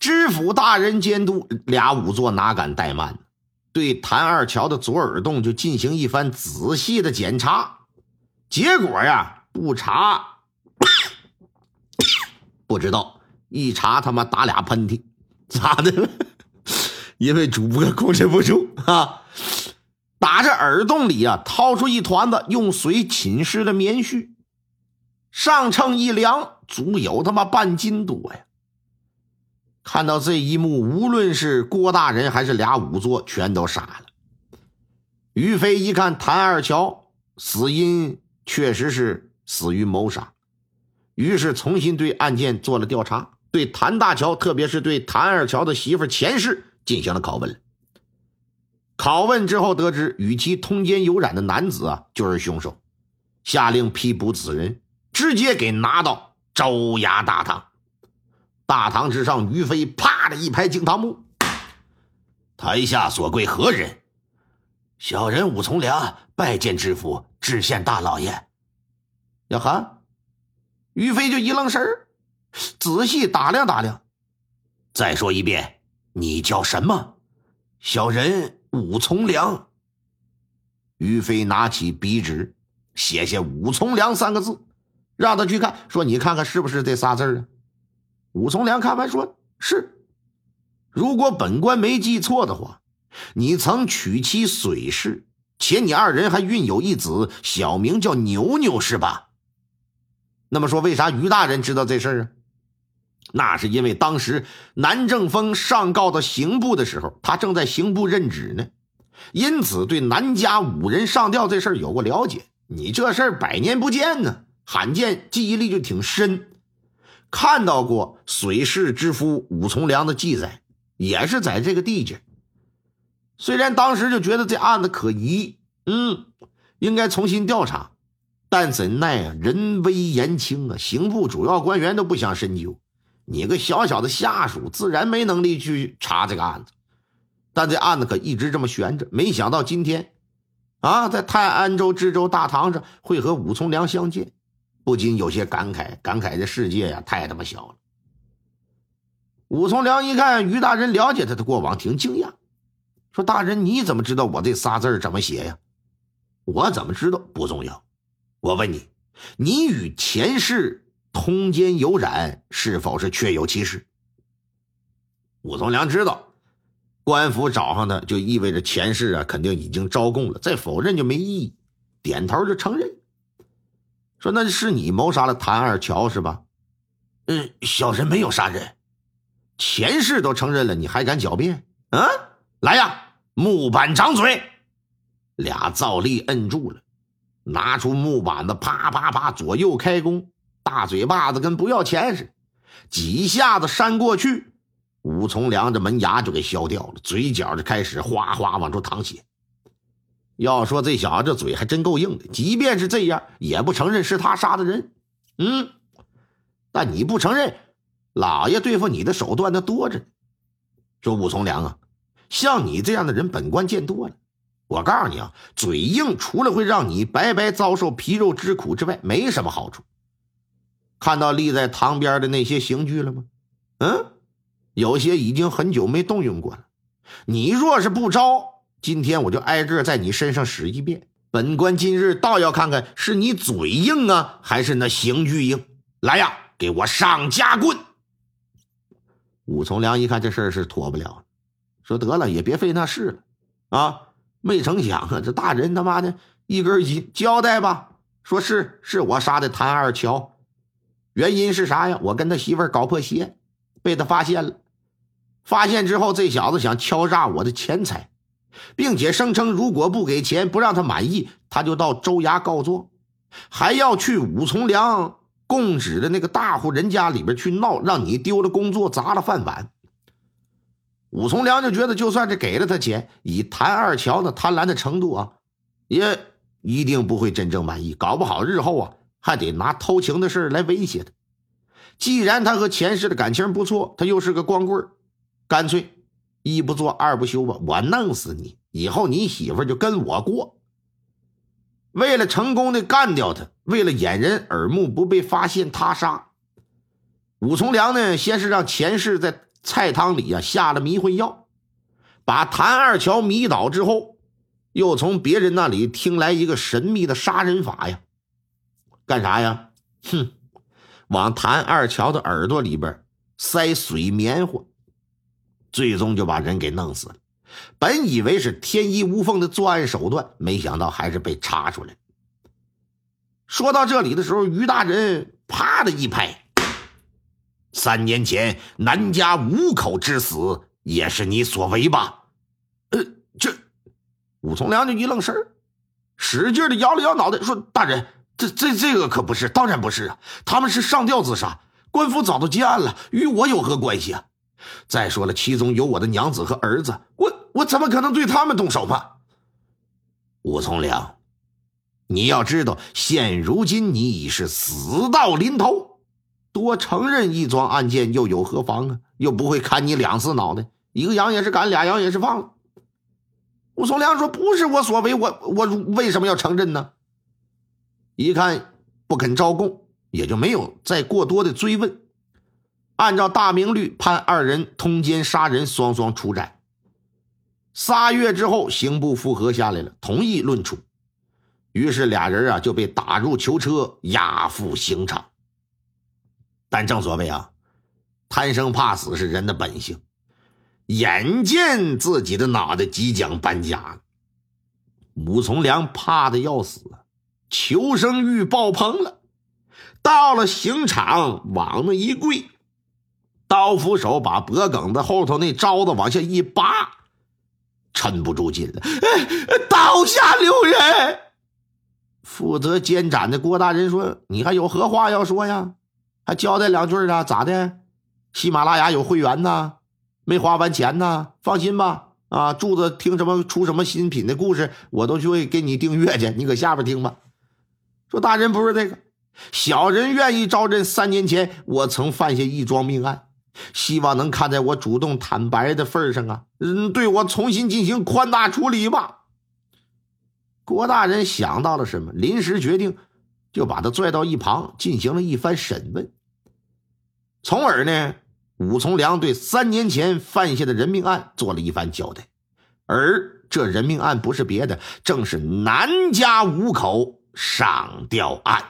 知府大人监督，俩仵作哪敢怠慢？对谭二桥的左耳洞就进行一番仔细的检查。结果呀，不查不知道，一查他妈打俩喷嚏，咋的了？因为主播控制不住啊！打这耳洞里啊，掏出一团子用水浸湿的棉絮，上秤一量，足有他妈半斤多呀！看到这一幕，无论是郭大人还是俩仵作，全都傻了。于飞一看谭二乔死因确实是死于谋杀，于是重新对案件做了调查，对谭大乔，特别是对谭二乔的媳妇前世进行了拷问。拷问之后得知，与其通奸有染的男子啊就是凶手，下令批捕此人，直接给拿到州衙大堂。大堂之上，于飞啪的一拍惊堂木，台下所跪何人？小人武从良拜见知府，致县大老爷。呀哈！于飞就一愣神儿，仔细打量打量，再说一遍，你叫什么？小人武从良。于飞拿起笔纸，写下“武从良”三个字，让他去看，说：“你看看是不是这仨字啊？”武从良看完说：“是，如果本官没记错的话，你曾娶妻水氏，且你二人还孕有一子，小名叫牛牛，是吧？那么说，为啥于大人知道这事儿啊？那是因为当时南正风上告到刑部的时候，他正在刑部任职呢，因此对南家五人上吊这事儿有过了解。你这事儿百年不见呢，罕见记忆力就挺深。”看到过水氏之夫武从良的记载，也是在这个地界。虽然当时就觉得这案子可疑，嗯，应该重新调查，但怎奈啊，人微言轻啊，刑部主要官员都不想深究。你个小小的下属，自然没能力去查这个案子。但这案子可一直这么悬着，没想到今天，啊，在泰安州知州大堂上会和武从良相见。不禁有些感慨，感慨这世界呀，太他妈小了。武从良一看于大人了解他的过往，挺惊讶，说：“大人，你怎么知道我这仨字怎么写呀？”我怎么知道不重要，我问你，你与前世通奸有染，是否是确有其事？武从良知道，官府找上他就意味着前世啊肯定已经招供了，再否认就没意义，点头就承认。说那是你谋杀了谭二乔是吧？嗯，小人没有杀人，前世都承认了，你还敢狡辩？啊，来呀，木板掌嘴！俩皂隶摁住了，拿出木板子，啪啪啪左右开弓，大嘴巴子跟不要钱似的，几下子扇过去，武从良这门牙就给削掉了，嘴角就开始哗哗往出淌血。要说这小子这嘴还真够硬的，即便是这样，也不承认是他杀的人。嗯，但你不承认，老爷对付你的手段那多着呢。说武从良啊，像你这样的人，本官见多了。我告诉你啊，嘴硬除了会让你白白遭受皮肉之苦之外，没什么好处。看到立在堂边的那些刑具了吗？嗯，有些已经很久没动用过了。你若是不招。今天我就挨个在你身上使一遍。本官今日倒要看看是你嘴硬啊，还是那刑具硬。来呀，给我上夹棍！武从良一看这事儿是脱不了，说得了，也别费那事了啊！没成想啊，这大人他妈的一根筋，交代吧，说是是我杀的谭二乔，原因是啥呀？我跟他媳妇搞破鞋，被他发现了。发现之后，这小子想敲诈我的钱财。并且声称，如果不给钱，不让他满意，他就到州衙告状，还要去武从良供职的那个大户人家里边去闹，让你丢了工作，砸了饭碗。武从良就觉得，就算是给了他钱，以谭二乔那贪婪的程度啊，也一定不会真正满意，搞不好日后啊还得拿偷情的事来威胁他。既然他和前世的感情不错，他又是个光棍干脆一不做二不休吧，我弄死你，以后你媳妇就跟我过。为了成功的干掉他，为了掩人耳目不被发现他杀，武从良呢，先是让前世在菜汤里啊下了迷魂药，把谭二乔迷倒之后，又从别人那里听来一个神秘的杀人法呀，干啥呀？哼，往谭二乔的耳朵里边塞水棉花，最终就把人给弄死了。本以为是天衣无缝的作案手段，没想到还是被查出来。说到这里的时候，于大人啪的一拍：“三年前南家五口之死也是你所为吧？”呃，这武从良就一愣神使劲的摇了摇脑袋，说：“大人，这这这个可不是，当然不是啊！他们是上吊自杀，官府早都结案了，与我有何关系啊？再说了，其中有我的娘子和儿子，我……”我怎么可能对他们动手嘛？武从良，你要知道，现如今你已是死到临头，多承认一桩案件又有何妨啊？又不会砍你两次脑袋，一个羊也是赶，俩羊也是放了。武从良说：“不是我所为，我我为什么要承认呢？”一看不肯招供，也就没有再过多的追问。按照大明律，判二人通奸杀人，双双出斩。仨月之后，刑部复核下来了，同意论处。于是俩人啊就被打入囚车，押赴刑场。但正所谓啊，贪生怕死是人的本性。眼见自己的脑袋即将搬家，武从良怕的要死，求生欲爆棚了。到了刑场，往那一跪，刀斧手把脖梗子后头那招子往下一拔。沉不住劲了，刀下留人。负责监斩的郭大人说：“你还有何话要说呀？还交代两句啊？咋的？喜马拉雅有会员呢，没花完钱呢？放心吧，啊，柱子听什么出什么新品的故事，我都去会给你订阅去。你搁下边听吧。”说大人不是这个，小人愿意招认三年前我曾犯下一桩命案。希望能看在我主动坦白的份上啊，嗯，对我重新进行宽大处理吧。郭大人想到了什么，临时决定，就把他拽到一旁进行了一番审问。从而呢，武从良对三年前犯下的人命案做了一番交代。而这人命案不是别的，正是南家五口上吊案。